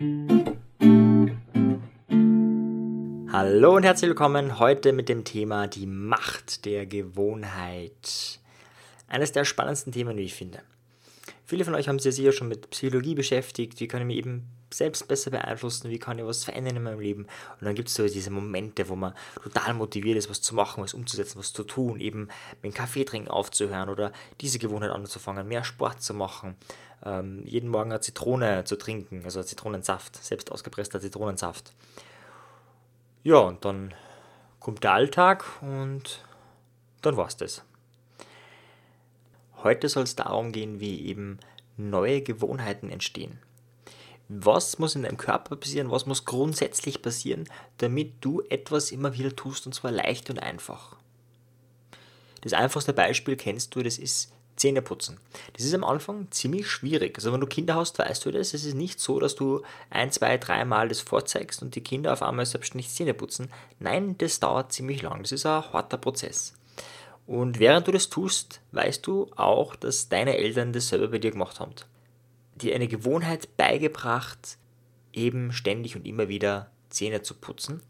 Hallo und herzlich willkommen heute mit dem Thema die Macht der Gewohnheit. Eines der spannendsten Themen, wie ich finde. Viele von euch haben sich sicher schon mit Psychologie beschäftigt. Wie ich mich eben selbst besser beeinflussen? Wie kann ich was verändern in meinem Leben? Und dann gibt es so diese Momente, wo man total motiviert ist, was zu machen, was umzusetzen, was zu tun. Eben mit dem Kaffee trinken aufzuhören oder diese Gewohnheit anzufangen, mehr Sport zu machen. Ähm, jeden Morgen eine Zitrone zu trinken, also Zitronensaft, selbst ausgepresster Zitronensaft. Ja, und dann kommt der Alltag und dann war's das. Heute soll es darum gehen, wie eben neue Gewohnheiten entstehen. Was muss in deinem Körper passieren? Was muss grundsätzlich passieren, damit du etwas immer wieder tust und zwar leicht und einfach? Das einfachste Beispiel kennst du, das ist Zähneputzen. Das ist am Anfang ziemlich schwierig. Also wenn du Kinder hast, weißt du das. Es ist nicht so, dass du ein, zwei, dreimal das vorzeigst und die Kinder auf einmal selbstständig Zähne putzen. Nein, das dauert ziemlich lang. Das ist ein harter Prozess. Und während du das tust, weißt du auch, dass deine Eltern das selber bei dir gemacht haben. Dir eine Gewohnheit beigebracht, eben ständig und immer wieder Zähne zu putzen.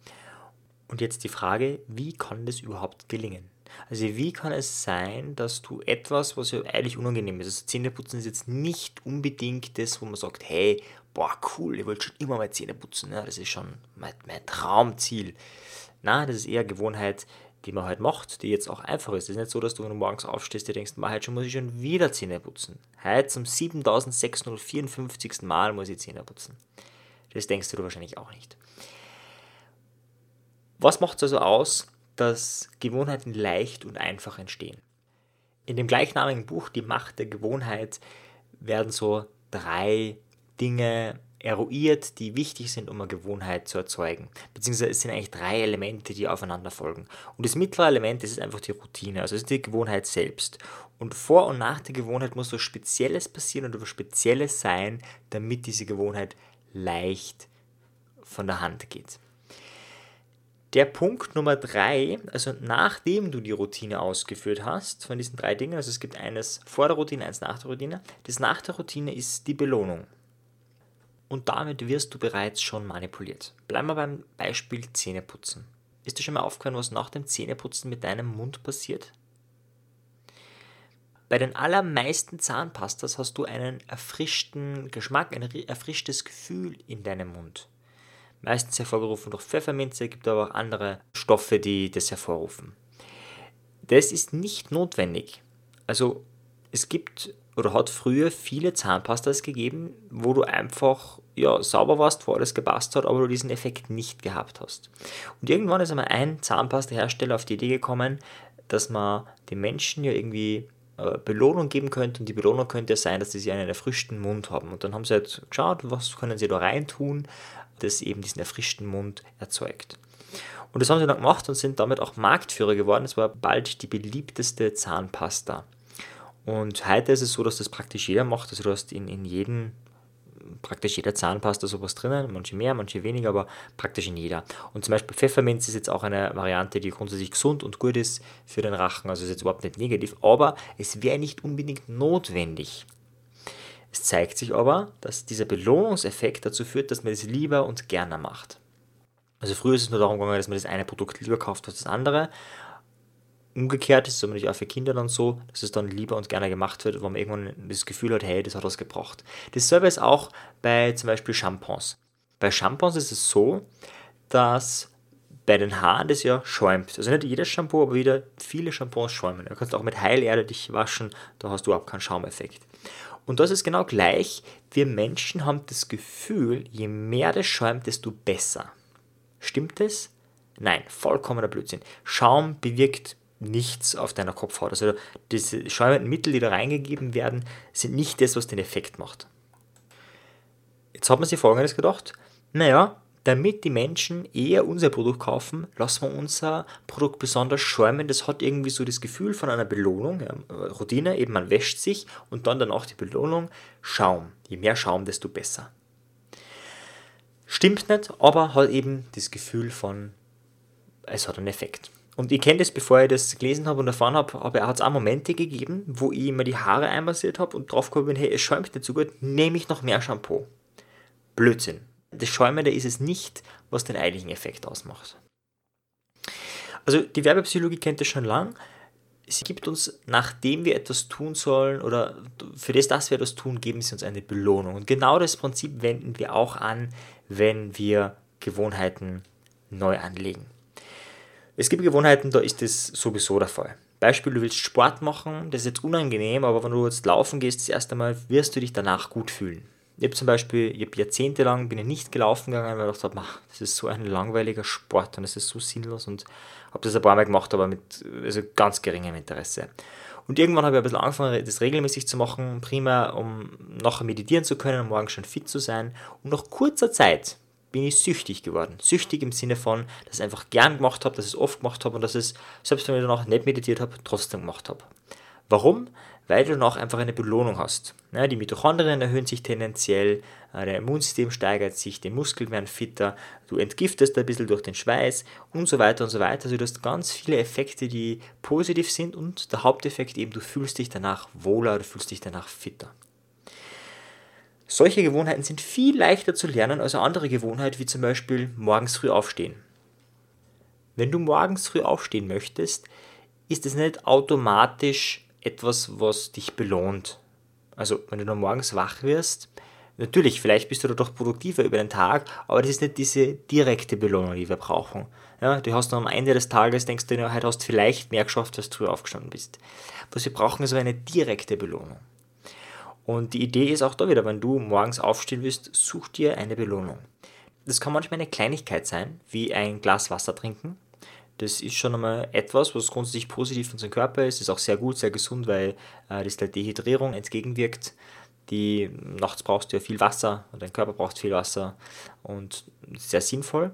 Und jetzt die Frage, wie kann das überhaupt gelingen? Also wie kann es sein, dass du etwas, was ja eigentlich unangenehm ist, also Zähneputzen ist jetzt nicht unbedingt das, wo man sagt, hey, boah, cool, ich wollte schon immer mal Zähne putzen, ja, das ist schon mein, mein Traumziel. Na, das ist eher Gewohnheit, die man halt macht, die jetzt auch einfach ist. Es ist nicht so, dass du, wenn du morgens aufstehst, dir denkst, heute schon muss ich schon wieder Zähne putzen. Heute zum 7654. Mal muss ich Zähne putzen. Das denkst du wahrscheinlich auch nicht. Was macht es also aus, dass Gewohnheiten leicht und einfach entstehen? In dem gleichnamigen Buch Die Macht der Gewohnheit werden so drei Dinge eruiert, die wichtig sind, um eine Gewohnheit zu erzeugen. Beziehungsweise es sind eigentlich drei Elemente, die aufeinander folgen. Und das mittlere Element das ist einfach die Routine, also ist die Gewohnheit selbst. Und vor und nach der Gewohnheit muss was Spezielles passieren oder was Spezielles sein, damit diese Gewohnheit leicht von der Hand geht. Der Punkt Nummer drei, also nachdem du die Routine ausgeführt hast, von diesen drei Dingen, also es gibt eines vor der Routine, eins nach der Routine, das nach der Routine ist die Belohnung und damit wirst du bereits schon manipuliert. Bleiben wir beim Beispiel Zähneputzen. Ist dir schon mal aufgefallen, was nach dem Zähneputzen mit deinem Mund passiert? Bei den allermeisten Zahnpastas hast du einen erfrischten Geschmack, ein erfrischtes Gefühl in deinem Mund. Meistens hervorgerufen durch Pfefferminze, gibt aber auch andere Stoffe, die das hervorrufen. Das ist nicht notwendig. Also es gibt oder hat früher viele Zahnpastas gegeben, wo du einfach ja, sauber warst, wo alles gepasst hat, aber du diesen Effekt nicht gehabt hast. Und irgendwann ist einmal ein Zahnpasta-Hersteller auf die Idee gekommen, dass man den Menschen ja irgendwie äh, Belohnung geben könnte und die Belohnung könnte sein, dass sie einen erfrischten Mund haben. Und dann haben sie halt geschaut, was können sie da reintun, das eben diesen erfrischten Mund erzeugt. Und das haben sie dann gemacht und sind damit auch Marktführer geworden. Es war bald die beliebteste Zahnpasta. Und heute ist es so, dass das praktisch jeder macht. Also du hast in, in jedem, praktisch jeder Zahnpasta sowas drinnen, manche mehr, manche weniger, aber praktisch in jeder. Und zum Beispiel Pfefferminz ist jetzt auch eine Variante, die grundsätzlich gesund und gut ist für den Rachen, also ist jetzt überhaupt nicht negativ, aber es wäre nicht unbedingt notwendig. Es zeigt sich aber, dass dieser Belohnungseffekt dazu führt, dass man es lieber und gerne macht. Also früher ist es nur darum gegangen, dass man das eine Produkt lieber kauft als das andere Umgekehrt ist nicht auch für Kinder dann so, dass es dann lieber und gerne gemacht wird, wo man irgendwann das Gefühl hat, hey, das hat was gebracht. Dasselbe ist auch bei zum Beispiel Shampoos. Bei Shampoos ist es so, dass bei den Haaren das ja schäumt. Also nicht jedes Shampoo, aber wieder viele Shampoos schäumen. Du kannst auch mit Heilerde dich waschen, da hast du überhaupt keinen Schaumeffekt. Und das ist genau gleich. Wir Menschen haben das Gefühl, je mehr das schäumt, desto besser. Stimmt das? Nein, vollkommener Blödsinn. Schaum bewirkt nichts auf deiner Kopfhaut. Also diese schäumenden Mittel, die da reingegeben werden, sind nicht das, was den Effekt macht. Jetzt hat man sich folgendes gedacht, naja, damit die Menschen eher unser Produkt kaufen, lassen wir unser Produkt besonders schäumen. Das hat irgendwie so das Gefühl von einer Belohnung. Ja, Routine, eben man wäscht sich und dann danach die Belohnung, Schaum. Je mehr Schaum, desto besser. Stimmt nicht, aber hat eben das Gefühl von, es hat einen Effekt. Und ich kenne das, bevor ich das gelesen habe und erfahren habe, aber er hat es auch Momente gegeben, wo ich immer die Haare einmassiert habe und drauf gekommen bin, hey, es schäumt nicht so gut, nehme ich noch mehr Shampoo. Blödsinn. Das Schäumende ist es nicht, was den eigentlichen Effekt ausmacht. Also die Werbepsychologie kennt das schon lang. Sie gibt uns, nachdem wir etwas tun sollen oder für das, dass wir etwas tun, geben sie uns eine Belohnung. Und genau das Prinzip wenden wir auch an, wenn wir Gewohnheiten neu anlegen. Es gibt Gewohnheiten, da ist das sowieso der Fall. Beispiel, du willst Sport machen, das ist jetzt unangenehm, aber wenn du jetzt laufen gehst, das erste Mal, wirst du dich danach gut fühlen. Ich habe zum Beispiel, ich habe jahrzehntelang bin ich nicht gelaufen gegangen, weil ich dachte, das ist so ein langweiliger Sport und das ist so sinnlos und habe das ein paar Mal gemacht, aber mit also ganz geringem Interesse. Und irgendwann habe ich ein bisschen angefangen, das regelmäßig zu machen, prima, um nachher meditieren zu können, um morgen schon fit zu sein. Und nach kurzer Zeit bin ich süchtig geworden. Süchtig im Sinne von, dass ich einfach gern gemacht habe, dass ich es oft gemacht habe und dass ich es, selbst wenn ich danach nicht meditiert habe, trotzdem gemacht habe. Warum? Weil du danach einfach eine Belohnung hast. Ja, die Mitochondrien erhöhen sich tendenziell, äh, dein Immunsystem steigert sich, die Muskeln werden fitter, du entgiftest ein bisschen durch den Schweiß und so weiter und so weiter. Also du hast ganz viele Effekte, die positiv sind und der Haupteffekt eben, du fühlst dich danach wohler, du fühlst dich danach fitter. Solche Gewohnheiten sind viel leichter zu lernen als eine andere Gewohnheit, wie zum Beispiel morgens früh aufstehen. Wenn du morgens früh aufstehen möchtest, ist es nicht automatisch etwas, was dich belohnt. Also, wenn du dann morgens wach wirst, natürlich, vielleicht bist du dadurch produktiver über den Tag, aber das ist nicht diese direkte Belohnung, die wir brauchen. Ja, du hast dann am Ende des Tages, denkst du, heute hast vielleicht mehr geschafft, als du früh aufgestanden bist. Was wir brauchen, ist aber eine direkte Belohnung. Und die Idee ist auch da wieder, wenn du morgens aufstehen willst, such dir eine Belohnung. Das kann manchmal eine Kleinigkeit sein, wie ein Glas Wasser trinken. Das ist schon einmal etwas, was grundsätzlich positiv für unseren Körper ist. Ist auch sehr gut, sehr gesund, weil äh, das der Dehydrierung entgegenwirkt. Die nachts brauchst du ja viel Wasser und dein Körper braucht viel Wasser und sehr sinnvoll.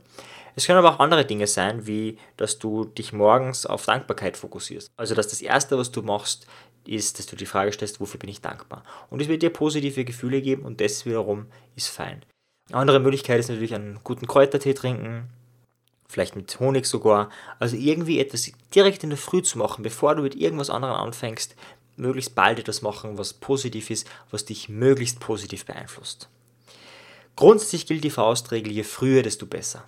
Es können aber auch andere Dinge sein, wie dass du dich morgens auf Dankbarkeit fokussierst. Also dass das Erste, was du machst, ist, dass du die Frage stellst, wofür bin ich dankbar? Und es wird dir positive Gefühle geben und das wiederum ist fein. Eine andere Möglichkeit ist natürlich einen guten Kräutertee trinken, vielleicht mit Honig sogar. Also irgendwie etwas direkt in der Früh zu machen, bevor du mit irgendwas anderem anfängst, möglichst bald etwas machen, was positiv ist, was dich möglichst positiv beeinflusst. Grundsätzlich gilt die Faustregel, je früher, desto besser.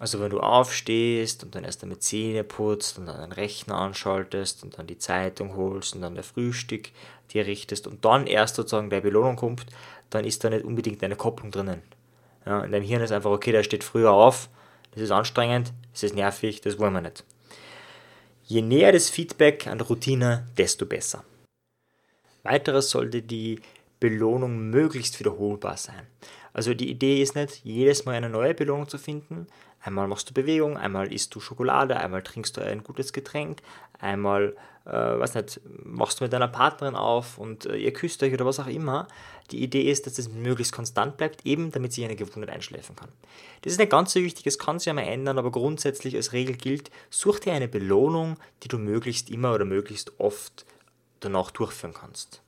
Also wenn du aufstehst und dann erst einmal Zähne putzt und dann den Rechner anschaltest und dann die Zeitung holst und dann der Frühstück dir richtest und dann erst sozusagen der Belohnung kommt, dann ist da nicht unbedingt eine Kopplung drinnen. Ja, in deinem Hirn ist einfach, okay, der steht früher auf, das ist anstrengend, das ist nervig, das wollen wir nicht. Je näher das Feedback an Routine, desto besser. Weiteres sollte die Belohnung möglichst wiederholbar sein. Also die Idee ist nicht, jedes Mal eine neue Belohnung zu finden, Einmal machst du Bewegung, einmal isst du Schokolade, einmal trinkst du ein gutes Getränk, einmal, äh, weiß nicht, machst du mit deiner Partnerin auf und äh, ihr küsst euch oder was auch immer. Die Idee ist, dass es möglichst konstant bleibt, eben damit sich eine Gewohnheit einschläfen kann. Das ist nicht ganz so wichtig, es kann sich ja mal ändern, aber grundsätzlich als Regel gilt, such dir eine Belohnung, die du möglichst immer oder möglichst oft danach durchführen kannst.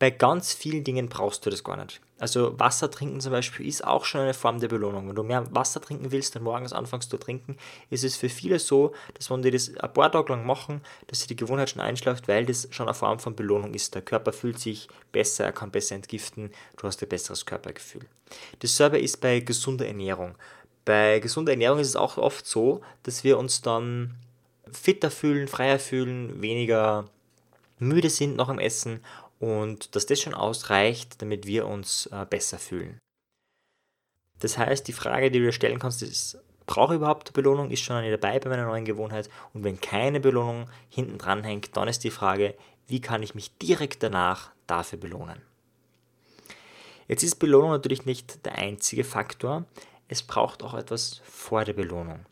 Bei ganz vielen Dingen brauchst du das gar nicht. Also Wasser trinken zum Beispiel ist auch schon eine Form der Belohnung. Wenn du mehr Wasser trinken willst und morgens anfängst zu trinken, ist es für viele so, dass wenn die das ein paar Tage lang machen, dass sie die Gewohnheit schon einschläft, weil das schon eine Form von Belohnung ist. Der Körper fühlt sich besser, er kann besser entgiften, du hast ein besseres Körpergefühl. Dasselbe ist bei gesunder Ernährung. Bei gesunder Ernährung ist es auch oft so, dass wir uns dann fitter fühlen, freier fühlen, weniger müde sind nach dem Essen und dass das schon ausreicht, damit wir uns äh, besser fühlen. Das heißt, die Frage, die du dir stellen kannst, ist, brauche ich überhaupt eine Belohnung? Ist schon eine dabei bei meiner neuen Gewohnheit? Und wenn keine Belohnung hinten dran hängt, dann ist die Frage, wie kann ich mich direkt danach dafür belohnen? Jetzt ist Belohnung natürlich nicht der einzige Faktor. Es braucht auch etwas vor der Belohnung.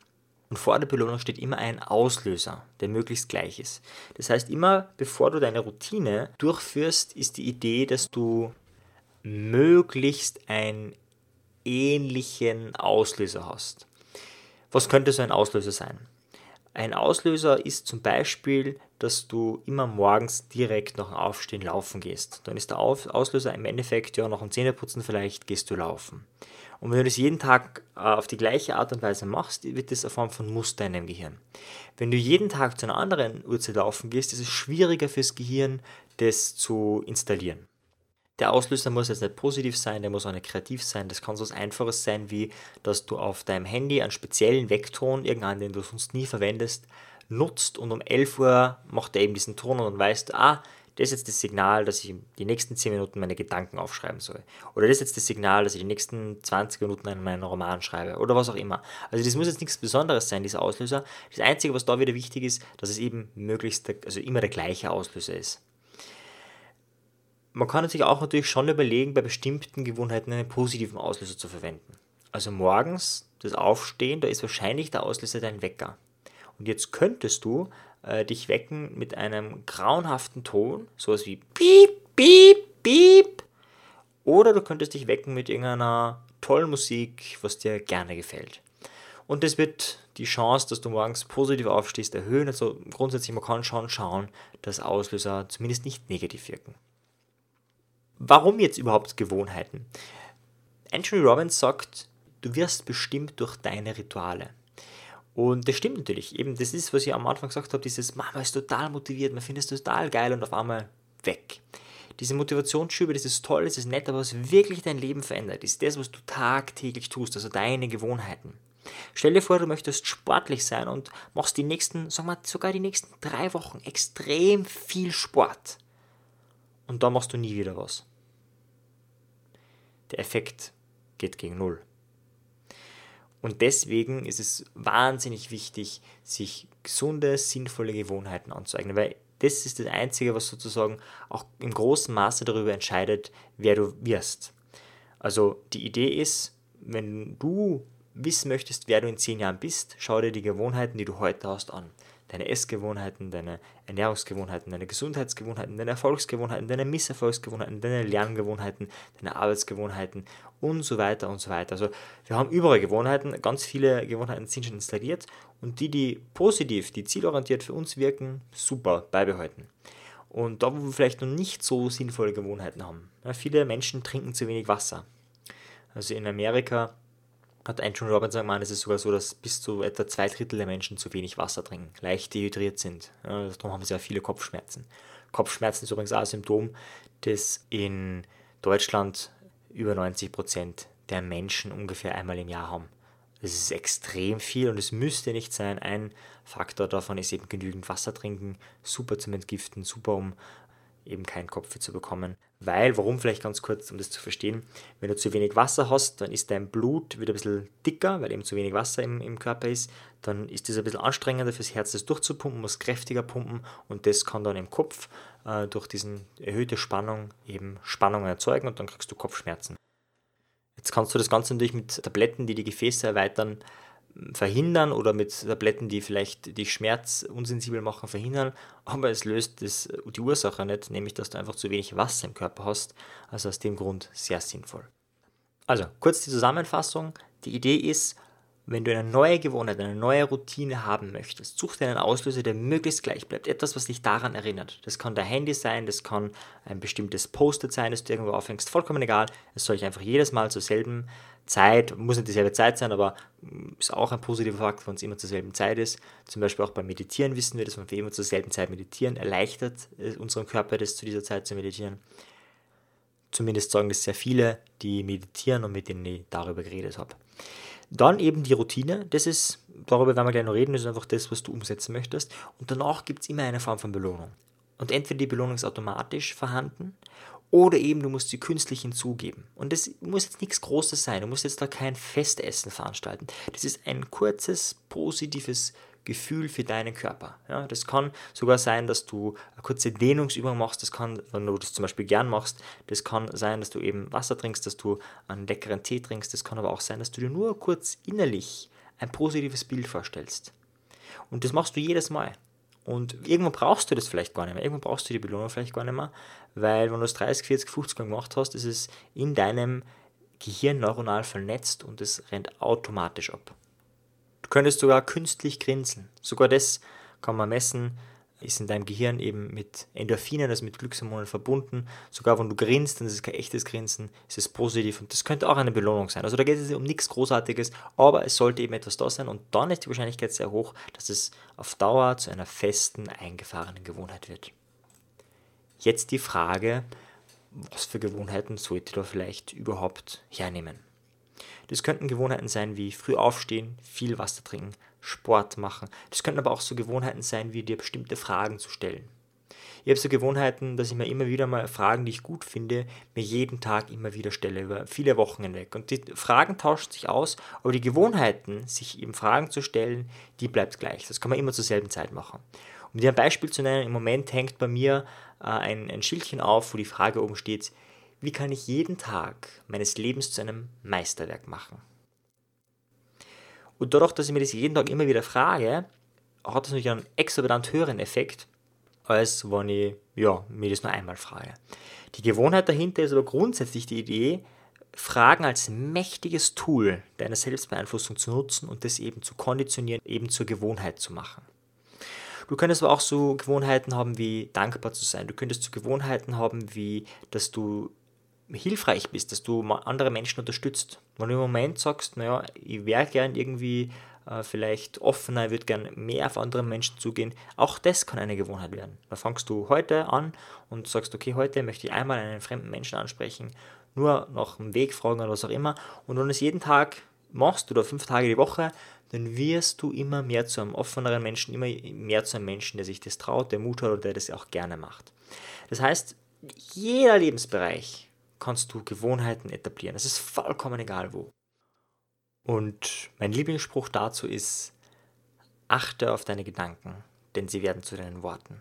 Und vor der Belohnung steht immer ein Auslöser, der möglichst gleich ist. Das heißt, immer bevor du deine Routine durchführst, ist die Idee, dass du möglichst einen ähnlichen Auslöser hast. Was könnte so ein Auslöser sein? Ein Auslöser ist zum Beispiel, dass du immer morgens direkt nach dem Aufstehen laufen gehst. Dann ist der Auslöser im Endeffekt, ja, nach dem Zähneputzen vielleicht gehst du laufen. Und wenn du das jeden Tag äh, auf die gleiche Art und Weise machst, wird das eine Form von Muster in deinem Gehirn. Wenn du jeden Tag zu einer anderen Uhrzeit laufen gehst, ist es schwieriger fürs Gehirn, das zu installieren. Der Auslöser muss jetzt nicht positiv sein, der muss auch nicht kreativ sein. Das kann so was Einfaches sein, wie dass du auf deinem Handy einen speziellen Weckton, irgendeinen, den du sonst nie verwendest, nutzt und um 11 Uhr macht er eben diesen Ton und dann weißt du, ah, das ist jetzt das Signal, dass ich die nächsten 10 Minuten meine Gedanken aufschreiben soll. Oder das ist jetzt das Signal, dass ich die nächsten 20 Minuten einen meinen Roman schreibe. Oder was auch immer. Also das muss jetzt nichts Besonderes sein, dieser Auslöser. Das Einzige, was da wieder wichtig ist, dass es eben möglichst, also immer der gleiche Auslöser ist. Man kann sich auch natürlich schon überlegen, bei bestimmten Gewohnheiten einen positiven Auslöser zu verwenden. Also morgens das Aufstehen, da ist wahrscheinlich der Auslöser dein Wecker. Und jetzt könntest du äh, dich wecken mit einem grauenhaften Ton, sowas wie Piep, Piep, Piep. Oder du könntest dich wecken mit irgendeiner tollen Musik, was dir gerne gefällt. Und das wird die Chance, dass du morgens positiv aufstehst, erhöhen. Also grundsätzlich, man kann schon schauen, dass Auslöser zumindest nicht negativ wirken. Warum jetzt überhaupt Gewohnheiten? Anthony Robbins sagt, du wirst bestimmt durch deine Rituale. Und das stimmt natürlich. Eben, das ist, was ich am Anfang gesagt habe, dieses, Mama ist total motiviert, man findet es total geil und auf einmal weg. Diese Motivationsschübe, das ist toll, das ist nett, aber was wirklich dein Leben verändert, ist das, was du tagtäglich tust, also deine Gewohnheiten. Stell dir vor, du möchtest sportlich sein und machst die nächsten, sagen wir sogar die nächsten drei Wochen extrem viel Sport. Und dann machst du nie wieder was. Der Effekt geht gegen Null. Und deswegen ist es wahnsinnig wichtig, sich gesunde, sinnvolle Gewohnheiten anzueignen, weil das ist das Einzige, was sozusagen auch im großen Maße darüber entscheidet, wer du wirst. Also die Idee ist, wenn du wissen möchtest, wer du in zehn Jahren bist, schau dir die Gewohnheiten, die du heute hast, an deine Essgewohnheiten, deine Ernährungsgewohnheiten, deine Gesundheitsgewohnheiten, deine Erfolgsgewohnheiten, deine Misserfolgsgewohnheiten, deine Lerngewohnheiten, deine Arbeitsgewohnheiten und so weiter und so weiter. Also wir haben überall Gewohnheiten, ganz viele Gewohnheiten sind schon installiert und die, die positiv, die zielorientiert für uns wirken, super, beibehalten. Und da, wo wir vielleicht noch nicht so sinnvolle Gewohnheiten haben. Ja, viele Menschen trinken zu wenig Wasser. Also in Amerika hat Andrew Robinson gemeint, es ist sogar so, dass bis zu etwa zwei Drittel der Menschen zu wenig Wasser trinken, leicht dehydriert sind. Ja, darum haben sie ja viele Kopfschmerzen. Kopfschmerzen ist übrigens auch ein Symptom, das in Deutschland über 90 Prozent der Menschen ungefähr einmal im Jahr haben. Das ist extrem viel und es müsste nicht sein. Ein Faktor davon ist eben genügend Wasser trinken, super zum Entgiften, super um eben keinen Kopf zu bekommen. Weil, warum vielleicht ganz kurz, um das zu verstehen, wenn du zu wenig Wasser hast, dann ist dein Blut wieder ein bisschen dicker, weil eben zu wenig Wasser im, im Körper ist. Dann ist das ein bisschen anstrengender fürs Herz, das durchzupumpen, muss kräftiger pumpen und das kann dann im Kopf äh, durch diese erhöhte Spannung eben Spannungen erzeugen und dann kriegst du Kopfschmerzen. Jetzt kannst du das Ganze natürlich mit Tabletten, die die Gefäße erweitern, verhindern oder mit Tabletten, die vielleicht dich schmerzunsensibel machen, verhindern, aber es löst das, die Ursache nicht, nämlich dass du einfach zu wenig Wasser im Körper hast. Also aus dem Grund sehr sinnvoll. Also kurz die Zusammenfassung. Die Idee ist, wenn du eine neue Gewohnheit, eine neue Routine haben möchtest, such dir einen Auslöser, der möglichst gleich bleibt. Etwas, was dich daran erinnert. Das kann dein Handy sein, das kann ein bestimmtes Post-it sein, das du irgendwo aufhängst. Vollkommen egal. Es soll dich einfach jedes Mal zur selben Zeit, muss nicht dieselbe Zeit sein, aber mm, ist auch ein positiver Fakt, wenn es immer zur selben Zeit ist. Zum Beispiel auch beim Meditieren wissen wir, dass wenn wir immer zur selben Zeit meditieren, erleichtert unseren Körper das zu dieser Zeit zu meditieren. Zumindest sagen das sehr viele, die meditieren und mit denen ich darüber geredet habe. Dann eben die Routine, das ist, darüber werden wir gleich noch reden, das ist einfach das, was du umsetzen möchtest. Und danach gibt es immer eine Form von Belohnung. Und entweder die Belohnung ist automatisch vorhanden oder eben du musst sie künstlich hinzugeben. Und das muss jetzt nichts Großes sein, du musst jetzt da kein Festessen veranstalten. Das ist ein kurzes, positives Gefühl für deinen Körper. Ja, das kann sogar sein, dass du eine kurze Dehnungsübung machst. Das kann, wenn du das zum Beispiel gern machst, das kann sein, dass du eben Wasser trinkst, dass du einen leckeren Tee trinkst. Das kann aber auch sein, dass du dir nur kurz innerlich ein positives Bild vorstellst. Und das machst du jedes Mal. Und irgendwann brauchst du das vielleicht gar nicht mehr. Irgendwann brauchst du die Belohnung vielleicht gar nicht mehr, weil wenn du es 30, 40, 50 Mal gemacht hast, ist es in deinem Gehirn neuronal vernetzt und es rennt automatisch ab. Du könntest sogar künstlich grinsen. Sogar das kann man messen, ist in deinem Gehirn eben mit Endorphinen, also mit Glückshormonen verbunden. Sogar wenn du grinst, dann ist es kein echtes Grinsen, ist es positiv und das könnte auch eine Belohnung sein. Also da geht es um nichts Großartiges, aber es sollte eben etwas da sein und dann ist die Wahrscheinlichkeit sehr hoch, dass es auf Dauer zu einer festen, eingefahrenen Gewohnheit wird. Jetzt die Frage, was für Gewohnheiten sollte da vielleicht überhaupt hernehmen. Das könnten Gewohnheiten sein wie früh aufstehen, viel Wasser trinken, Sport machen. Das könnten aber auch so Gewohnheiten sein, wie dir bestimmte Fragen zu stellen. Ich habe so Gewohnheiten, dass ich mir immer wieder mal Fragen, die ich gut finde, mir jeden Tag immer wieder stelle, über viele Wochen hinweg. Und die Fragen tauschen sich aus, aber die Gewohnheiten, sich eben Fragen zu stellen, die bleibt gleich. Das kann man immer zur selben Zeit machen. Um dir ein Beispiel zu nennen, im Moment hängt bei mir äh, ein, ein Schildchen auf, wo die Frage oben steht, wie kann ich jeden Tag meines Lebens zu einem Meisterwerk machen? Und dadurch, dass ich mir das jeden Tag immer wieder frage, hat das natürlich einen exorbitant höheren Effekt, als wenn ich ja, mir das nur einmal frage. Die Gewohnheit dahinter ist aber grundsätzlich die Idee, Fragen als mächtiges Tool deiner Selbstbeeinflussung zu nutzen und das eben zu konditionieren, eben zur Gewohnheit zu machen. Du könntest aber auch so Gewohnheiten haben wie dankbar zu sein. Du könntest so Gewohnheiten haben wie, dass du hilfreich bist, dass du andere Menschen unterstützt. Wenn du im Moment sagst, naja, ich wäre gern irgendwie äh, vielleicht offener, ich würde gern mehr auf andere Menschen zugehen, auch das kann eine Gewohnheit werden. Da fangst du heute an und sagst, okay, heute möchte ich einmal einen fremden Menschen ansprechen, nur nach einem Weg fragen oder was auch immer. Und wenn du es jeden Tag machst oder fünf Tage die Woche, dann wirst du immer mehr zu einem offeneren Menschen, immer mehr zu einem Menschen, der sich das traut, der Mut hat und der das auch gerne macht. Das heißt, jeder Lebensbereich kannst du Gewohnheiten etablieren. Es ist vollkommen egal wo. Und mein Lieblingsspruch dazu ist, achte auf deine Gedanken, denn sie werden zu deinen Worten.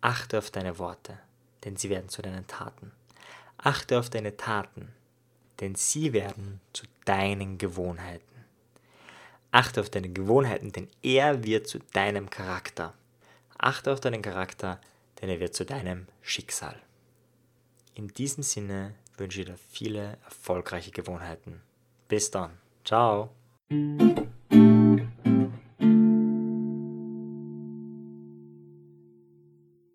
Achte auf deine Worte, denn sie werden zu deinen Taten. Achte auf deine Taten, denn sie werden zu deinen Gewohnheiten. Achte auf deine Gewohnheiten, denn er wird zu deinem Charakter. Achte auf deinen Charakter, denn er wird zu deinem Schicksal. In diesem Sinne wünsche ich dir viele erfolgreiche Gewohnheiten. Bis dann. Ciao.